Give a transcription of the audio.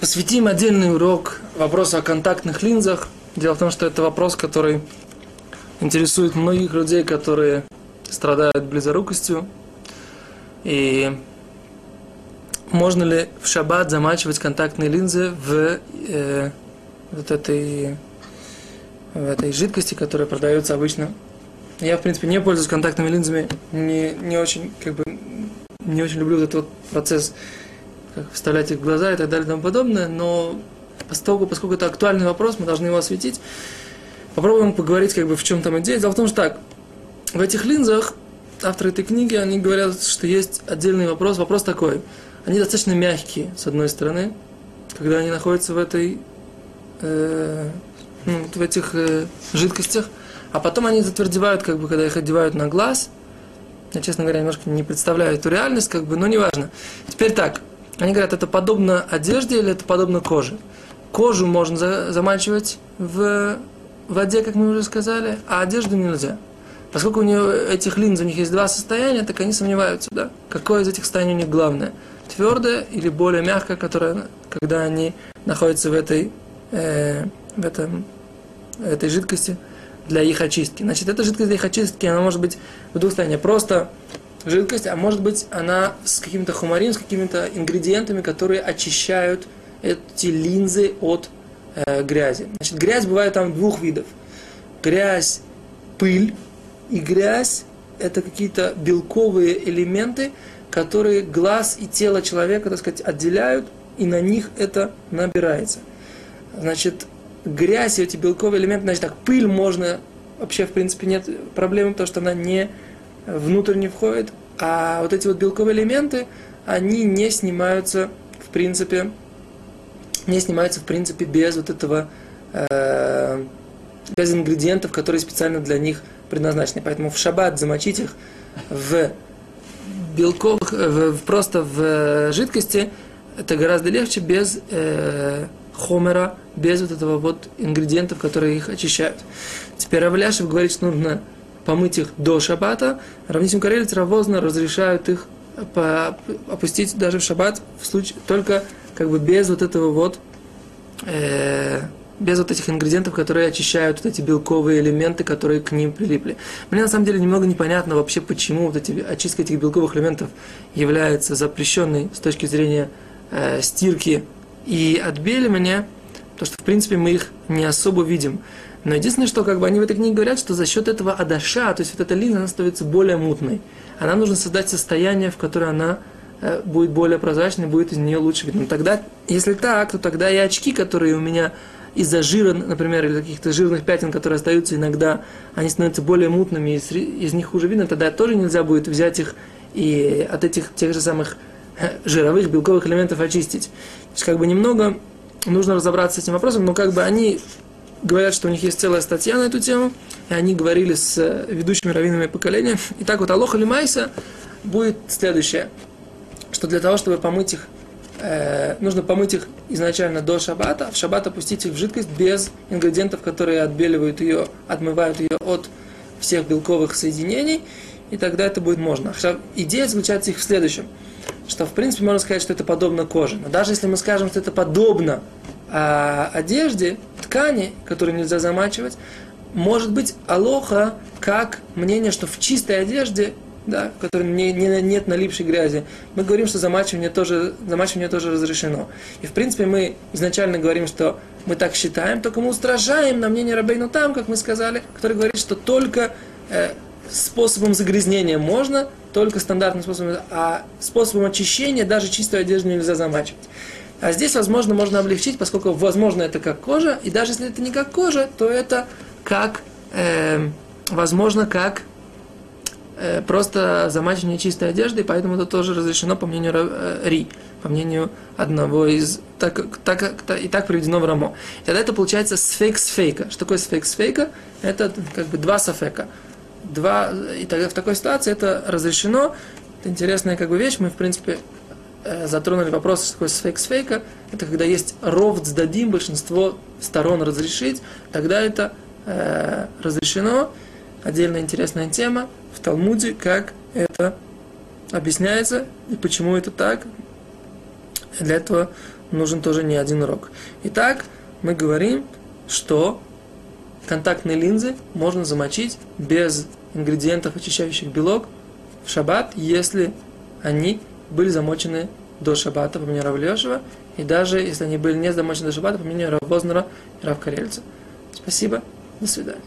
посвятим отдельный урок вопросу о контактных линзах. Дело в том, что это вопрос, который интересует многих людей, которые страдают близорукостью. И можно ли в шаббат замачивать контактные линзы в э, вот этой, в этой жидкости, которая продается обычно. Я, в принципе, не пользуюсь контактными линзами, не, не очень, как бы, не очень люблю этот вот процесс, как вставлять их в глаза и так далее и тому подобное, но поскольку, поскольку это актуальный вопрос, мы должны его осветить. Попробуем поговорить, как бы, в чем там идея. Дело в том, что так, в этих линзах авторы этой книги, они говорят, что есть отдельный вопрос. Вопрос такой. Они достаточно мягкие, с одной стороны, когда они находятся в этой, э, ну, в этих э, жидкостях, а потом они затвердевают, как бы, когда их одевают на глаз. Я, честно говоря, немножко не представляю эту реальность, как бы, но неважно. Теперь так, они говорят, это подобно одежде или это подобно коже? Кожу можно за, замачивать в воде, как мы уже сказали, а одежду нельзя. Поскольку у нее этих линз, у них есть два состояния, так они сомневаются, да? Какое из этих состояний у них главное? Твердое или более мягкое, которое, когда они находятся в этой, э, в этом, этой жидкости для их очистки. Значит, эта жидкость для их очистки, она может быть в двух состояниях. Просто жидкость, а может быть она с каким-то хумарин, с какими-то ингредиентами, которые очищают эти линзы от э, грязи. Значит, грязь бывает там двух видов. Грязь, пыль, и грязь – это какие-то белковые элементы, которые глаз и тело человека, так сказать, отделяют, и на них это набирается. Значит, грязь и эти белковые элементы, значит, так, пыль можно, вообще, в принципе, нет проблемы, потому что она не внутрь не входит, а вот эти вот белковые элементы, они не снимаются, в принципе, не снимаются, в принципе, без вот этого, э, без ингредиентов, которые специально для них предназначены. Поэтому в шаббат замочить их в белковых, в, просто в э, жидкости, это гораздо легче без э, хомера, без вот этого вот ингредиентов, которые их очищают. Теперь Равляшев говорит, что нужно помыть их до шаббата. Равнисим Карелец Равозна разрешают их опустить даже в шаббат в случае, только как бы без вот этого вот э, без вот этих ингредиентов, которые очищают вот эти белковые элементы, которые к ним прилипли. Мне на самом деле немного непонятно вообще, почему вот эти, очистка этих белковых элементов является запрещенной с точки зрения э, стирки и отбеливания, потому что, в принципе, мы их не особо видим. Но единственное, что как бы они в этой книге говорят, что за счет этого адаша, то есть вот эта линия, она становится более мутной. А нам нужно создать состояние, в которое она э, будет более прозрачной, будет из нее лучше видно. тогда, если так, то тогда и очки, которые у меня из-за жира, например, или каких-то жирных пятен, которые остаются иногда, они становятся более мутными, из, из них уже видно, тогда тоже нельзя будет взять их и от этих тех же самых э, жировых, белковых элементов очистить. То есть, как бы немного нужно разобраться с этим вопросом, но как бы они говорят, что у них есть целая статья на эту тему, и они говорили с э, ведущими раввинами поколения. И так вот, Алоха Лимайса будет следующее, что для того, чтобы помыть их э, нужно помыть их изначально до шаббата, а в шаббат опустить их в жидкость без ингредиентов, которые отбеливают ее, отмывают ее от всех белковых соединений, и тогда это будет можно. Идея заключается их в следующем, что в принципе можно сказать, что это подобно коже. Но даже если мы скажем, что это подобно а, одежде, ткани, которые нельзя замачивать, может быть алоха как мнение, что в чистой одежде да, в котором не, не, нет налипшей грязи, мы говорим, что замачивание тоже, замачивание тоже разрешено. И в принципе мы изначально говорим, что мы так считаем, только мы устражаем на мнение Рабейну там, как мы сказали, который говорит, что только э, способом загрязнения можно, только стандартным способом, а способом очищения даже чистую одежду нельзя замачивать. А здесь, возможно, можно облегчить, поскольку, возможно, это как кожа, и даже если это не как кожа, то это как, э, возможно, как Э, просто замачивание чистой одежды, поэтому это тоже разрешено по мнению э, Ри, по мнению одного из... Так, так, так, и так приведено в Рамо. И тогда это получается сфейк сфейка. Что такое сфейк сфейка? Это как бы два сафека. Два, и тогда в такой ситуации это разрешено. Это интересная как бы вещь. Мы, в принципе, э, затронули вопрос, что такое сфейк сфейка. Это когда есть ров дадим, большинство сторон разрешить, тогда это э, разрешено. Отдельная интересная тема в Талмуде, как это объясняется и почему это так. Для этого нужен тоже не один урок. Итак, мы говорим, что контактные линзы можно замочить без ингредиентов, очищающих белок в шаббат, если они были замочены до шаббата, по мнению Равлешева, и даже если они были не замочены до шаббата, по мнению Равознера и Равкарельца. Спасибо, до свидания.